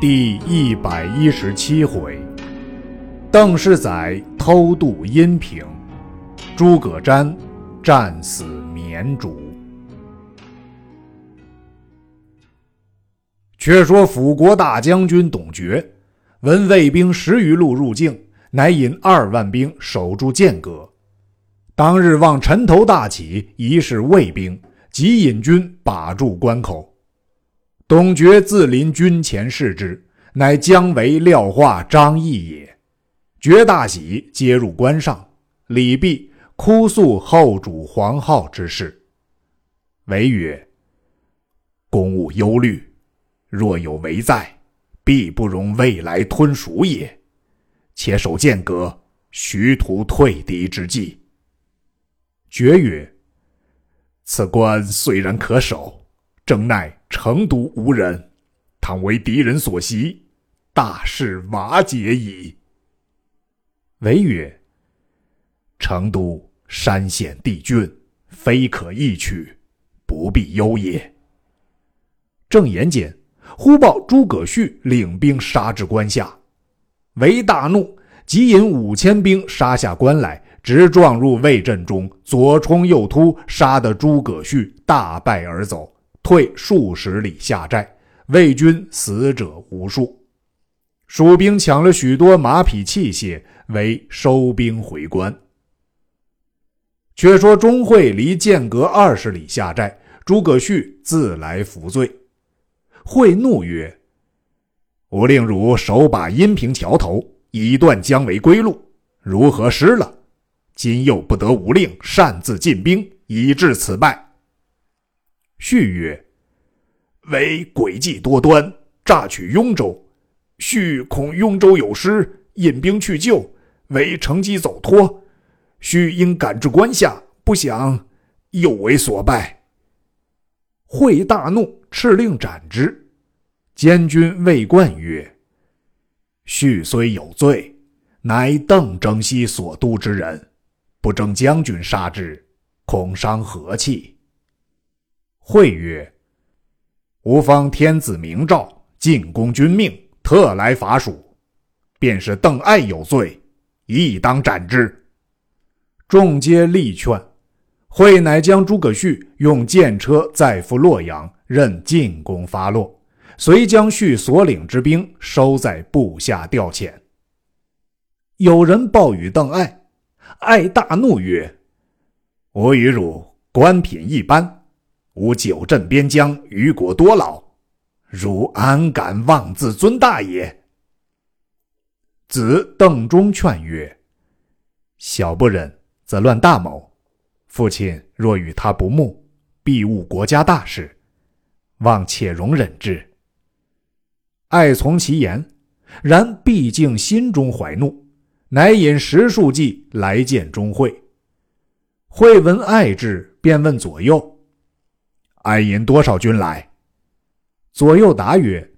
第一百一十七回，邓世载偷渡阴平，诸葛瞻战死绵竹。却说辅国大将军董厥，闻魏兵十余路入境，乃引二万兵守住剑阁。当日望尘头大起，疑是魏兵，即引军把住关口。董厥自临军前视之，乃姜维、廖化、张翼也。厥大喜，接入关上。礼毕，哭诉后主黄皓之事。维曰：“公务忧虑，若有为在，必不容未来吞蜀也。且守剑阁，徐图退敌之计。”厥曰：“此关虽然可守。”正奈成都无人，倘为敌人所袭，大事瓦解矣。维曰：“成都山险地峻，非可易取，不必忧也。”正言间，忽报诸葛绪领兵杀至关下，维大怒，即引五千兵杀下关来，直撞入魏阵中，左冲右突，杀得诸葛绪大败而走。退数十里下寨，魏军死者无数。蜀兵抢了许多马匹器械，为收兵回关。却说钟会离剑阁二十里下寨，诸葛绪自来扶罪。会怒曰：“吾令汝守把阴平桥头，以断姜维归路，如何失了？今又不得吾令，擅自进兵，以致此败。”续曰：“为诡计多端，诈取雍州。续恐雍州有失，引兵去救，为乘机走脱。须应赶至关下，不想又为所败。”会大怒，敕令斩之。监军魏冠曰：“续虽有罪，乃邓征西所督之人，不争将军杀之，恐伤和气。”会曰：“吾方天子明诏，进攻君命，特来伐蜀。便是邓艾有罪，亦当斩之。”众皆力劝。会乃将诸葛绪用剑车载赴洛阳，任进攻发落，遂将绪所领之兵收在部下调遣。有人报与邓艾，艾大怒曰：“我与汝官品一般。”吾久镇边疆，余国多劳，汝安敢妄自尊大也？子邓忠劝曰：“小不忍，则乱大谋。父亲若与他不睦，必误国家大事，望且容忍之。”爱从其言，然毕竟心中怀怒，乃引十数骑来见钟会。会闻爱至，便问左右。爱引多少军来？左右答曰：“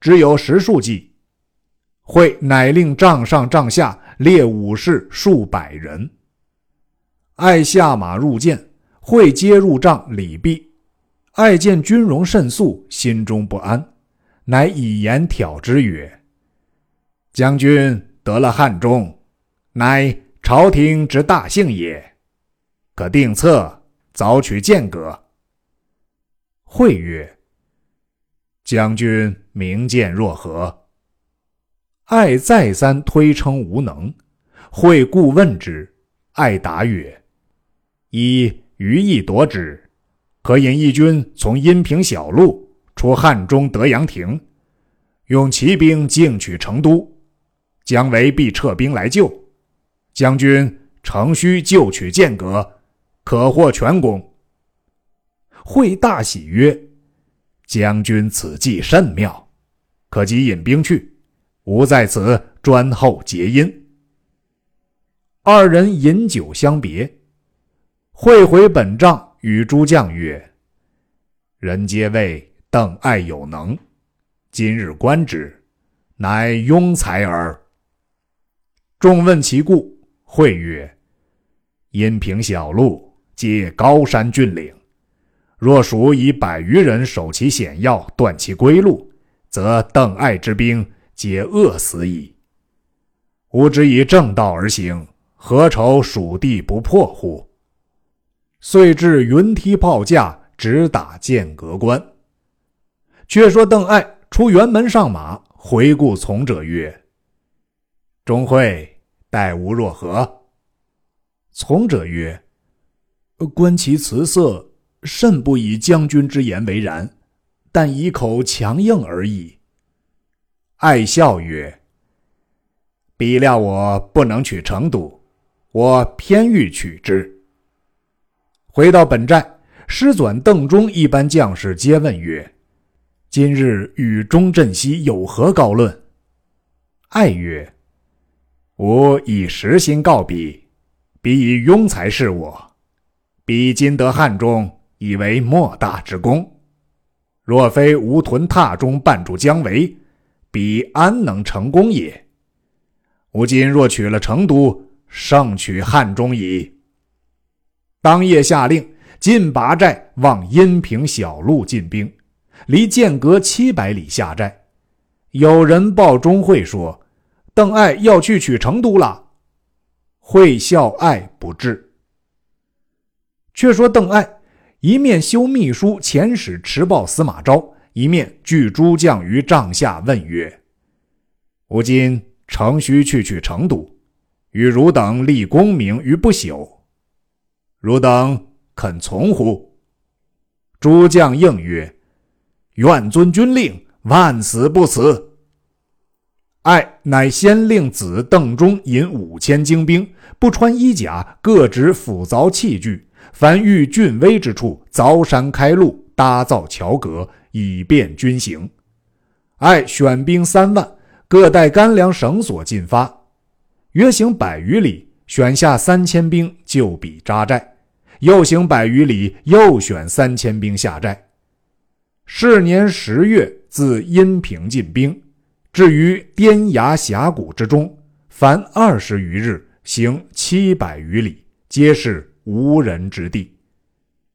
只有十数骑。”会乃令帐上帐下列武士数百人。爱下马入见，会接入帐礼毕。爱见军容甚肃，心中不安，乃以言挑之曰：“将军得了汉中，乃朝廷之大幸也，可定策早取剑阁。”会曰：“将军明鉴若何？”爱再三推称无能。会故问之，爱答曰：“以余意夺之，可引义军从阴平小路出汉中德阳亭，用骑兵进取成都，姜维必撤兵来救。将军诚需就取剑阁，可获全功。”会大喜曰：“将军此计甚妙，可即引兵去，吾在此专候结因。”二人饮酒相别。会回本帐，与诸将曰：“人皆谓邓艾有能，今日观之，乃庸才耳。”众问其故，会曰：“阴平小路，皆高山峻岭。”若蜀以百余人守其险要，断其归路，则邓艾之兵皆饿死矣。吾只以正道而行，何愁蜀地不破乎？”遂至云梯炮架，直打剑阁关。却说邓艾出辕门上马，回顾从者曰：“钟会待吾若何？”从者曰：“观其辞色，甚不以将军之言为然，但以口强硬而已。”艾笑曰：“彼料我不能取成都，我偏欲取之。”回到本寨，师转邓忠一般将士皆问曰：“今日与钟镇西有何高论？”艾曰：“吾以实心告彼，彼以庸才视我。彼今得汉中，以为莫大之功。若非吴屯榻中绊住姜维，彼安能成功也？吾今若取了成都，胜取汉中矣。”当夜下令进拔寨，往阴平小路进兵，离剑阁七百里下寨。有人报钟会说：“邓艾要去取成都了。”会笑艾不至。却说邓艾一面修秘书遣使持报司马昭，一面聚诸将于帐下，问曰：“吾今诚须去取成都，与汝等立功名于不朽。”汝等肯从乎？诸将应曰：“愿遵军令，万死不辞。”爱乃先令子邓忠引五千精兵，不穿衣甲，各执斧凿器具，凡遇峻危之处，凿山开路，搭造桥阁，以便军行。爱选兵三万，各带干粮绳索进发，约行百余里，选下三千兵，就彼扎寨。又行百余里，又选三千兵下寨。是年十月，自阴平进兵，至于滇崖峡谷之中，凡二十余日，行七百余里，皆是无人之地。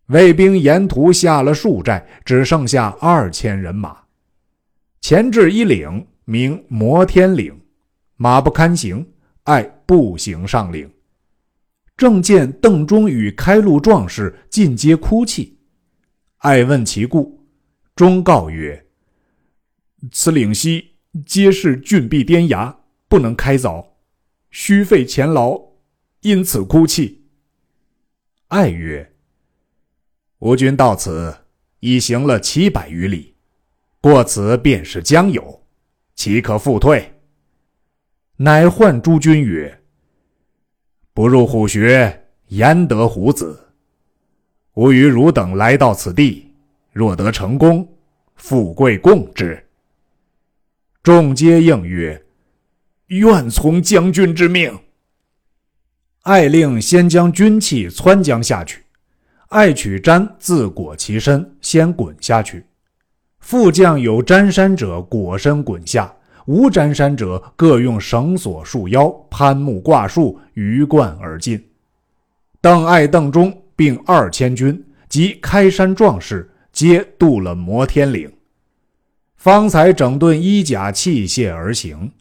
魏兵沿途下了数寨，只剩下二千人马。前至一岭，名摩天岭，马不堪行，爱步行上岭。正见邓忠与开路壮士尽皆哭泣，爱问其故，忠告曰：“此岭西皆是峻壁颠崖，不能开凿，须费钱劳，因此哭泣。”爱曰：“吾军到此已行了七百余里，过此便是江油，岂可复退？”乃唤诸军曰。不入虎穴，焉得虎子？吾与汝等来到此地，若得成功，富贵共之。众皆应曰：“愿从将军之命。”艾令先将军器窜将下去，艾取毡自裹其身，先滚下去。副将有沾衫者，裹身滚下。无沾山者，各用绳索束腰，攀木挂树，鱼贯而进。邓艾、邓忠并二千军及开山壮士，皆渡了摩天岭，方才整顿衣甲器械而行。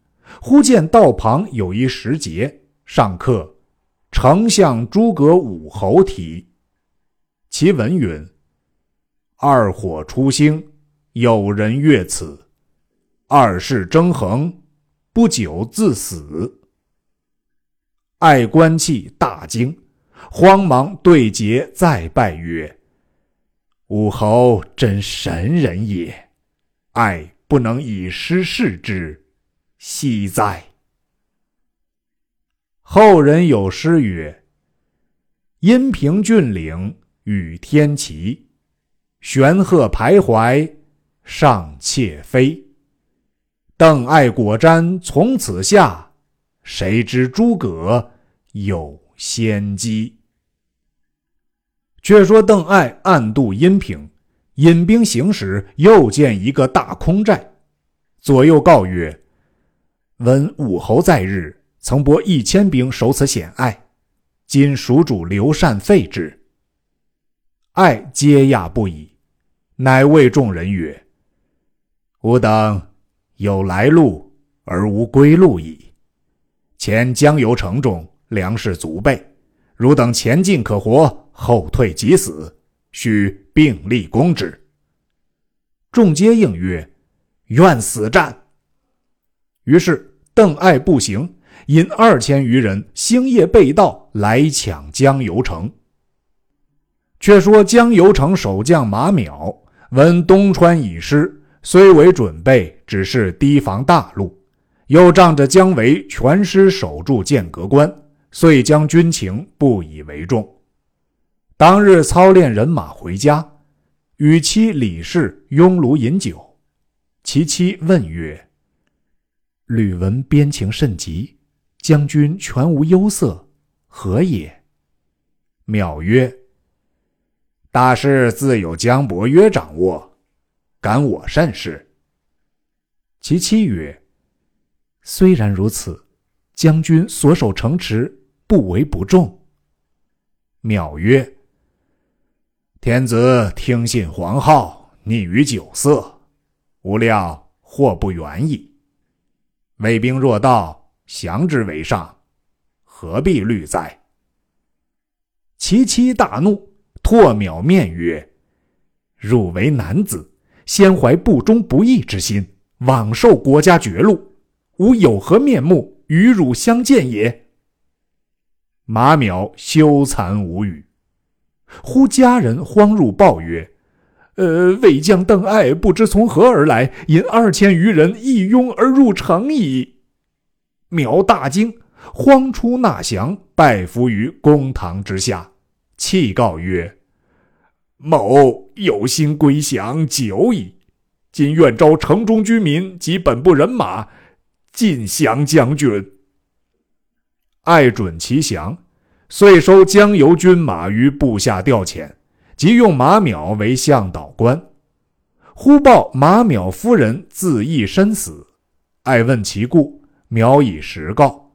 忽见道旁有一石碣，上刻“丞相诸葛武侯”题，其文云：“二火初兴，有人越此。”二世争衡，不久自死。爱官气大惊，慌忙对节再拜曰：“武侯真神人也，爱不能以失视之，惜哉！”后人有诗曰：“阴平峻岭与天齐，玄鹤徘徊上窃飞。”邓艾果瞻从此下，谁知诸葛有先机？却说邓艾暗渡阴平，引兵行时，又见一个大空寨，左右告曰：“闻武侯在日，曾拨一千兵守此险隘，今蜀主刘禅废之。”艾皆讶不已，乃谓众人曰：“吾等有来路而无归路矣。前江油城中粮食足备，汝等前进可活，后退即死，须并力攻之。”众皆应曰：“愿死战。”于是邓艾步行，引二千余人，星夜被盗，来抢江油城。却说江油城守将马邈闻东川已失，虽为准备，只是提防大路，又仗着姜维全师守住剑阁关，遂将军情不以为重。当日操练人马回家。与妻李氏拥炉饮酒，其妻问曰：“吕闻边情甚急，将军全无忧色，何也？”淼曰：“大事自有江伯约掌握，感我甚是。”其妻曰：“虽然如此，将军所守城池，不为不重。”淼曰。天子听信黄皓，溺于酒色，无料祸不远矣。魏兵若到，降之为上，何必虑哉？其妻大怒，唾淼面曰：“汝为男子，先怀不忠不义之心，枉受国家绝禄，吾有何面目与汝相见也？”马邈羞惭无语。忽家人慌入报曰：“呃，魏将邓艾不知从何而来，引二千余人一拥而入城矣。”苗大惊，慌出纳降，拜伏于公堂之下，泣告曰：“某有心归降久矣，今愿招城中居民及本部人马，尽降将军。”爱准其降。遂收江油军马于部下调遣，即用马淼为向导官。忽报马淼夫人自缢身死，爱问其故，苗以实告。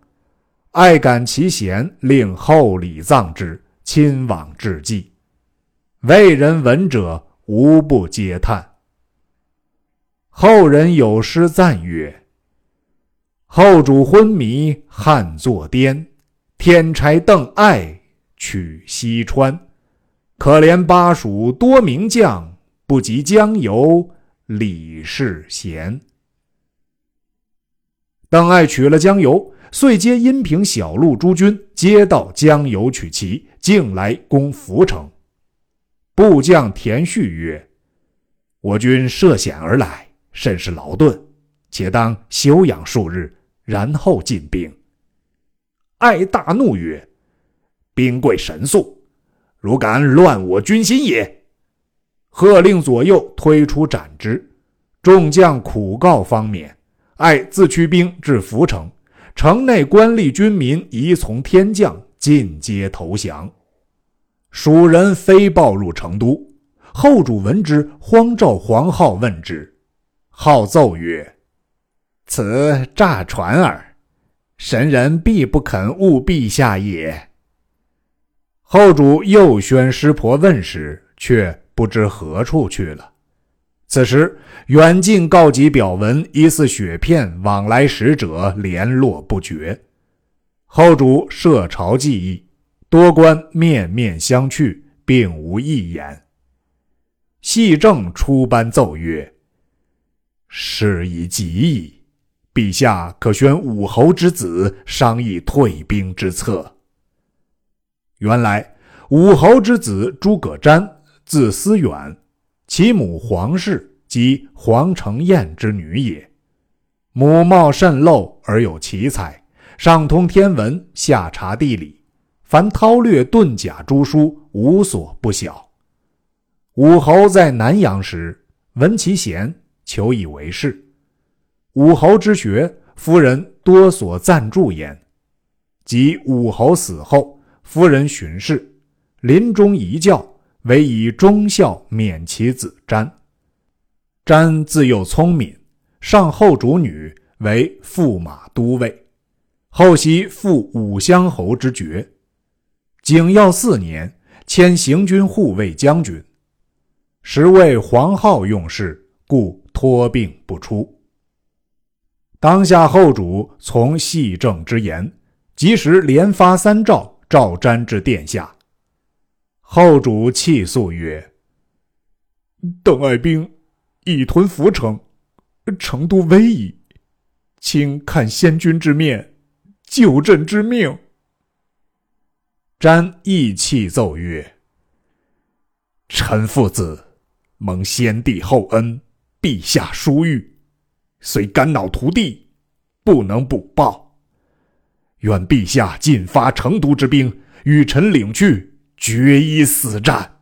爱感其贤，令厚礼葬之，亲往致祭。魏人闻者，无不嗟叹。后人有诗赞曰：“后主昏迷汉作颠。”天差邓艾取西川，可怜巴蜀多名将，不及江油李世贤。邓艾取了江油，遂接阴平小路诸军，皆到江油取齐，径来攻涪城。部将田旭曰：“我军涉险而来，甚是劳顿，且当休养数日，然后进兵。”艾大怒曰：“兵贵神速，如敢乱我军心也！”喝令左右推出斩之。众将苦告方免。艾自驱兵至涪城，城内官吏军民疑从天降，尽皆投降。蜀人飞报入成都，后主闻之，慌召黄浩问之。浩奏曰：“此诈传耳。”神人必不肯误陛下也。后主又宣师婆问时，却不知何处去了。此时远近告急表文，疑似雪片，往来使者联络不绝。后主设朝记忆，多官面面相觑，并无一言。细正出班奏曰：“事已急矣。”陛下可宣武侯之子商议退兵之策。原来武侯之子诸葛瞻，字思远，其母黄氏即黄承彦之女也。母貌甚陋而有奇才，上通天文，下察地理，凡韬略遁甲诸书，无所不晓。武侯在南阳时，闻其贤，求以为士。武侯之学，夫人多所赞助焉。及武侯死后，夫人巡视，临终遗教，唯以忠孝免其子瞻。瞻自幼聪明，上后主女，为驸马都尉，后袭复武乡侯之爵。景耀四年，迁行军护卫将军。时为黄皓用事，故。托病不出。当下后主从细政之言，及时连发三诏，召瞻至殿下。后主泣诉曰：“邓艾兵已屯涪城，成都危矣，请看先君之面，救朕之命。”瞻亦泣奏曰：“臣父子蒙先帝厚恩，陛下殊遇，虽肝脑涂地，不能补报。愿陛下尽发成都之兵，与臣领去，决一死战。”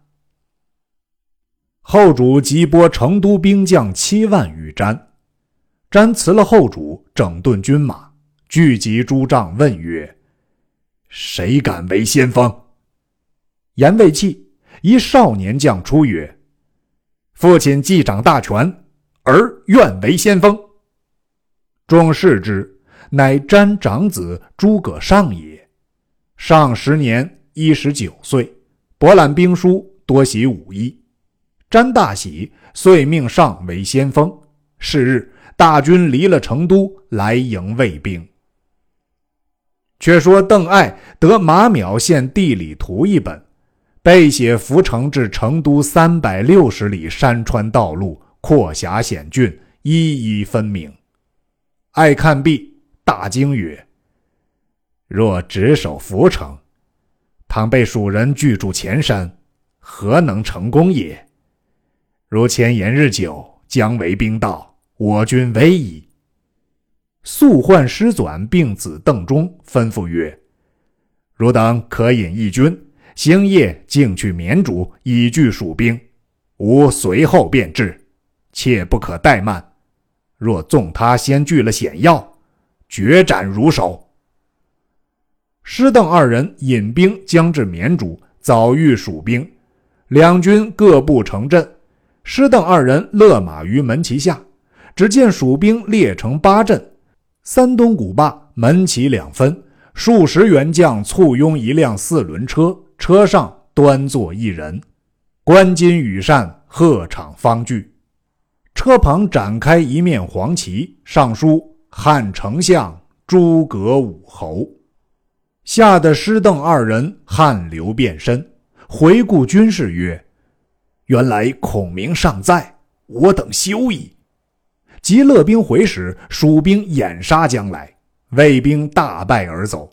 后主即拨成都兵将七万余瞻，瞻辞了后主，整顿军马，聚集诸将，问曰。谁敢为先锋？言未讫，一少年将出曰：“父亲既掌大权，儿愿为先锋。”众视之，乃瞻长子诸葛尚也。尚十年一十九岁，博览兵书，多习武艺。瞻大喜，遂命尚为先锋。是日，大军离了成都，来迎魏兵。却说邓艾得马邈献地理图一本，背写涪城至成都三百六十里山川道路，阔狭险峻，一一分明。艾看毕，大惊曰：“若只守涪城，倘被蜀人拒住前山，何能成功也？如前言日久，将为兵到，我军危矣。”速唤师纂并子邓忠，吩咐曰：“汝等可引一军，星夜径去绵竹，以拒蜀兵。吾随后便至，切不可怠慢。若纵他先据了险要，决斩如首。”师邓二人引兵将至绵竹，早遇蜀兵，两军各布城阵。师邓二人勒马于门旗下，只见蜀兵列成八阵。三东古坝门旗两分，数十员将簇拥一辆四轮车，车上端坐一人，冠巾羽扇，鹤氅方具。车旁展开一面黄旗，上书“汉丞相诸葛武侯”，吓得师邓二人汗流遍身。回顾军士曰：“原来孔明尚在，我等休矣。”及勒兵回时，蜀兵掩杀将来，魏兵大败而走。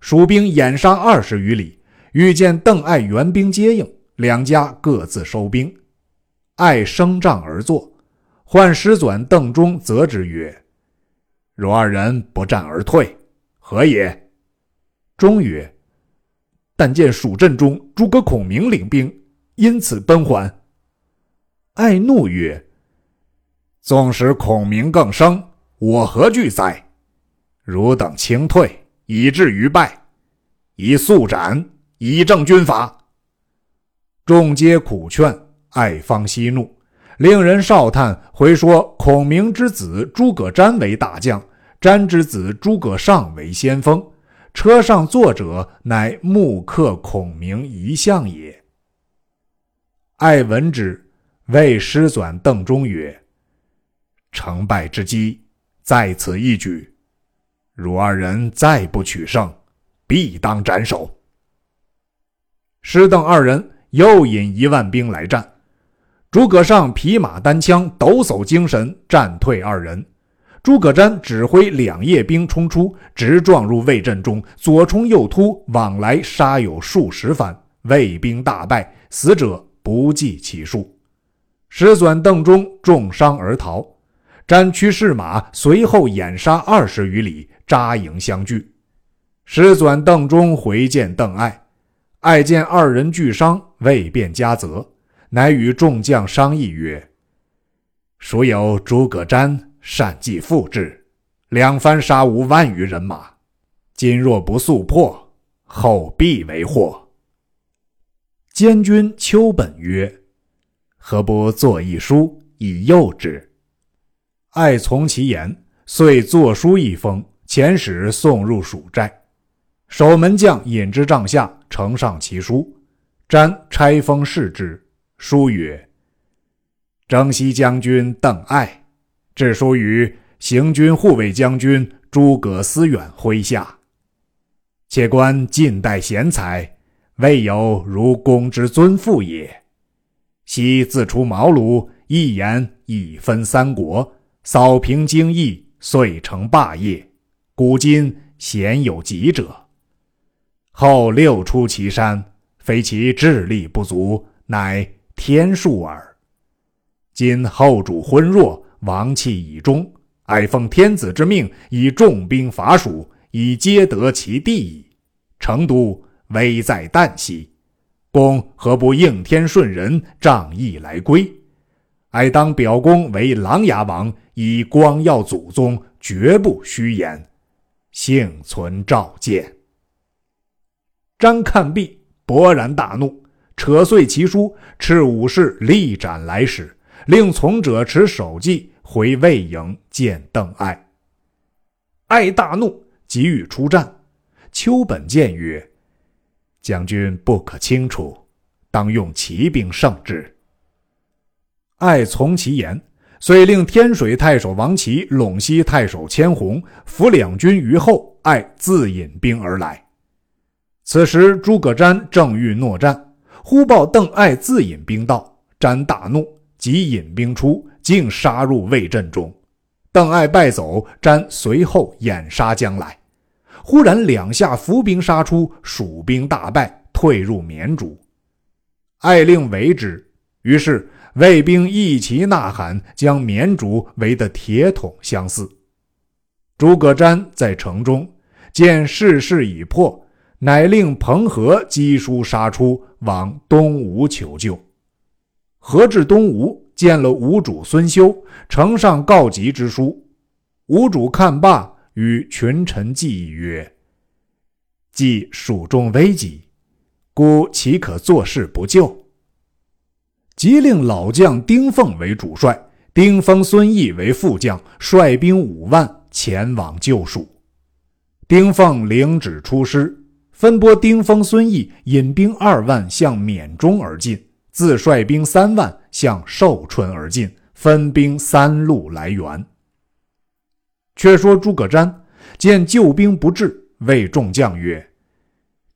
蜀兵掩杀二十余里，遇见邓艾援兵接应，两家各自收兵。艾升帐而坐，唤师纂、邓忠，责之曰：“若二人不战而退，何也？”忠曰：“但见蜀阵中诸葛孔明领兵，因此奔还。”爱怒曰：纵使孔明更生，我何惧哉？汝等轻退，以至于败，以速斩，以正军法。众皆苦劝，爱方息怒，令人少叹回说：孔明之子诸葛瞻为大将，瞻之子诸葛尚为先锋。车上坐者乃木刻孔明遗像也。爱闻之，谓师纂、邓忠曰。成败之机在此一举，汝二人再不取胜，必当斩首。师邓二人又引一万兵来战，诸葛尚匹马单枪，抖擞精神，战退二人。诸葛瞻指挥两叶兵冲出，直撞入魏阵中，左冲右突，往来杀有数十番，魏兵大败，死者不计其数。师纂、邓忠重伤而逃。瞻驱士马随后掩杀二十余里，扎营相聚。师纂、邓忠回见邓艾，艾见二人俱伤，未便加责，乃与众将商议曰：“孰有诸葛瞻善计复制，两番杀无万余人马，今若不速破，后必为祸。”监军丘本曰：“何不作一书以诱之？”爱从其言，遂作书一封，遣使送入蜀寨。守门将引之帐下，呈上其书。瞻拆封视之，书曰：“征西将军邓艾致书于行军护卫将军诸葛思远麾下。且观近代贤才，未有如公之尊父也。昔自出茅庐，一言以分三国，扫平荆益，遂成霸业。古今鲜有及者。后六出祁山，非其智力不足，乃天数耳。今后主昏弱，王气已终，哀奉天子之命，以重兵伐蜀，以皆得其地矣。成都危在旦夕，公何不应天顺人，仗义来归？哀当表公为琅琊王，以光耀祖宗，绝不虚言。幸存召见。张看毕，勃然大怒，扯碎其书，斥武士力斩来使。令从者持首级回魏营见邓艾。艾大怒，急欲出战。丘本见曰：“将军不可轻出，当用骑兵胜之。”艾从其言，遂令天水太守王齐、陇西太守千红伏两军于后，艾自引兵而来。此时诸葛瞻正欲诺战，忽报邓艾自引兵到，瞻大怒。即引兵出，竟杀入魏阵中。邓艾败走，詹随后掩杀将来。忽然两下伏兵杀出，蜀兵大败，退入绵竹。艾令围之，于是魏兵一齐呐喊，将绵竹围得铁桶相似。诸葛瞻在城中见势势已破，乃令彭和击书杀出，往东吴求救。何至东吴，见了吴主孙休，呈上告急之书。吴主看罢，与群臣计议曰：“既蜀中危急，孤岂可坐视不救？”即令老将丁奉为主帅，丁封孙毅为副将，率兵五万前往救蜀。丁奉领旨出师，分拨丁封、孙毅引兵二万向缅中而进。自率兵三万向寿春而进，分兵三路来援。却说诸葛瞻见救兵不至，谓众将曰：“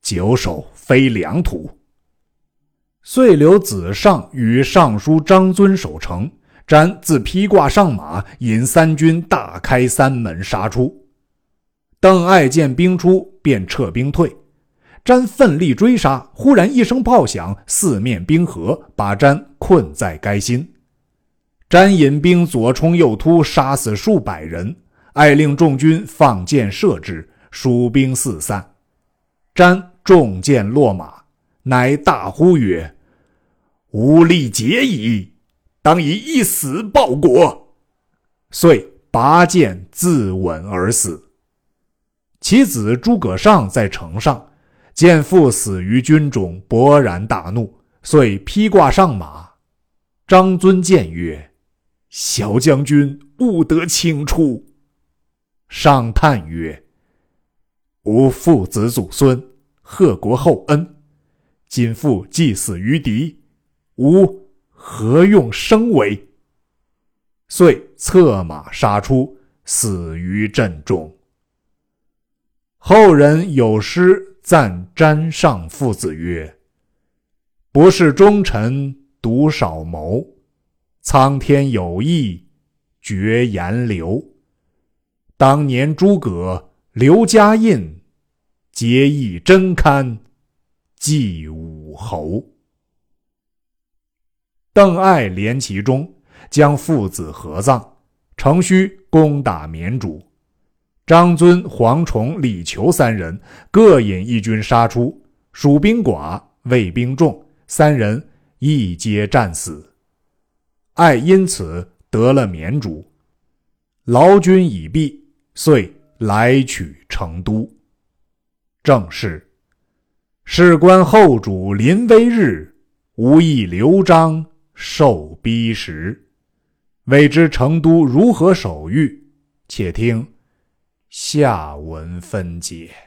久守非良土。”遂留子尚与尚书张遵守城。瞻自披挂上马，引三军大开三门杀出。邓艾见兵出，便撤兵退。詹奋力追杀，忽然一声炮响，四面冰河，把詹困在该心。詹引兵左冲右突，杀死数百人。爱令众军放箭射之，蜀兵四散。詹中箭落马，乃大呼曰：“吾力竭矣，当以一死报国。”遂拔剑自刎而死。其子诸葛尚在城上。见父死于军中，勃然大怒，遂披挂上马。张遵谏曰：“小将军勿得轻出。”上叹曰：“吾父子祖孙，贺国厚恩，今父既死于敌，吾何用生为？”遂策马杀出，死于阵中。后人有诗。赞詹上父子曰：“不是忠臣独少谋，苍天有意绝言流。当年诸葛刘家印，结义真堪祭武侯。邓艾怜其中，将父子合葬，程虚攻打绵竹。”张遵、黄崇、李求三人各引一军杀出，蜀兵寡，魏兵众，三人一皆战死。艾因此得了绵竹，劳军已毕，遂来取成都。正是：事关后主临危日，无意刘璋受逼时。未知成都如何守御？且听。下文分解。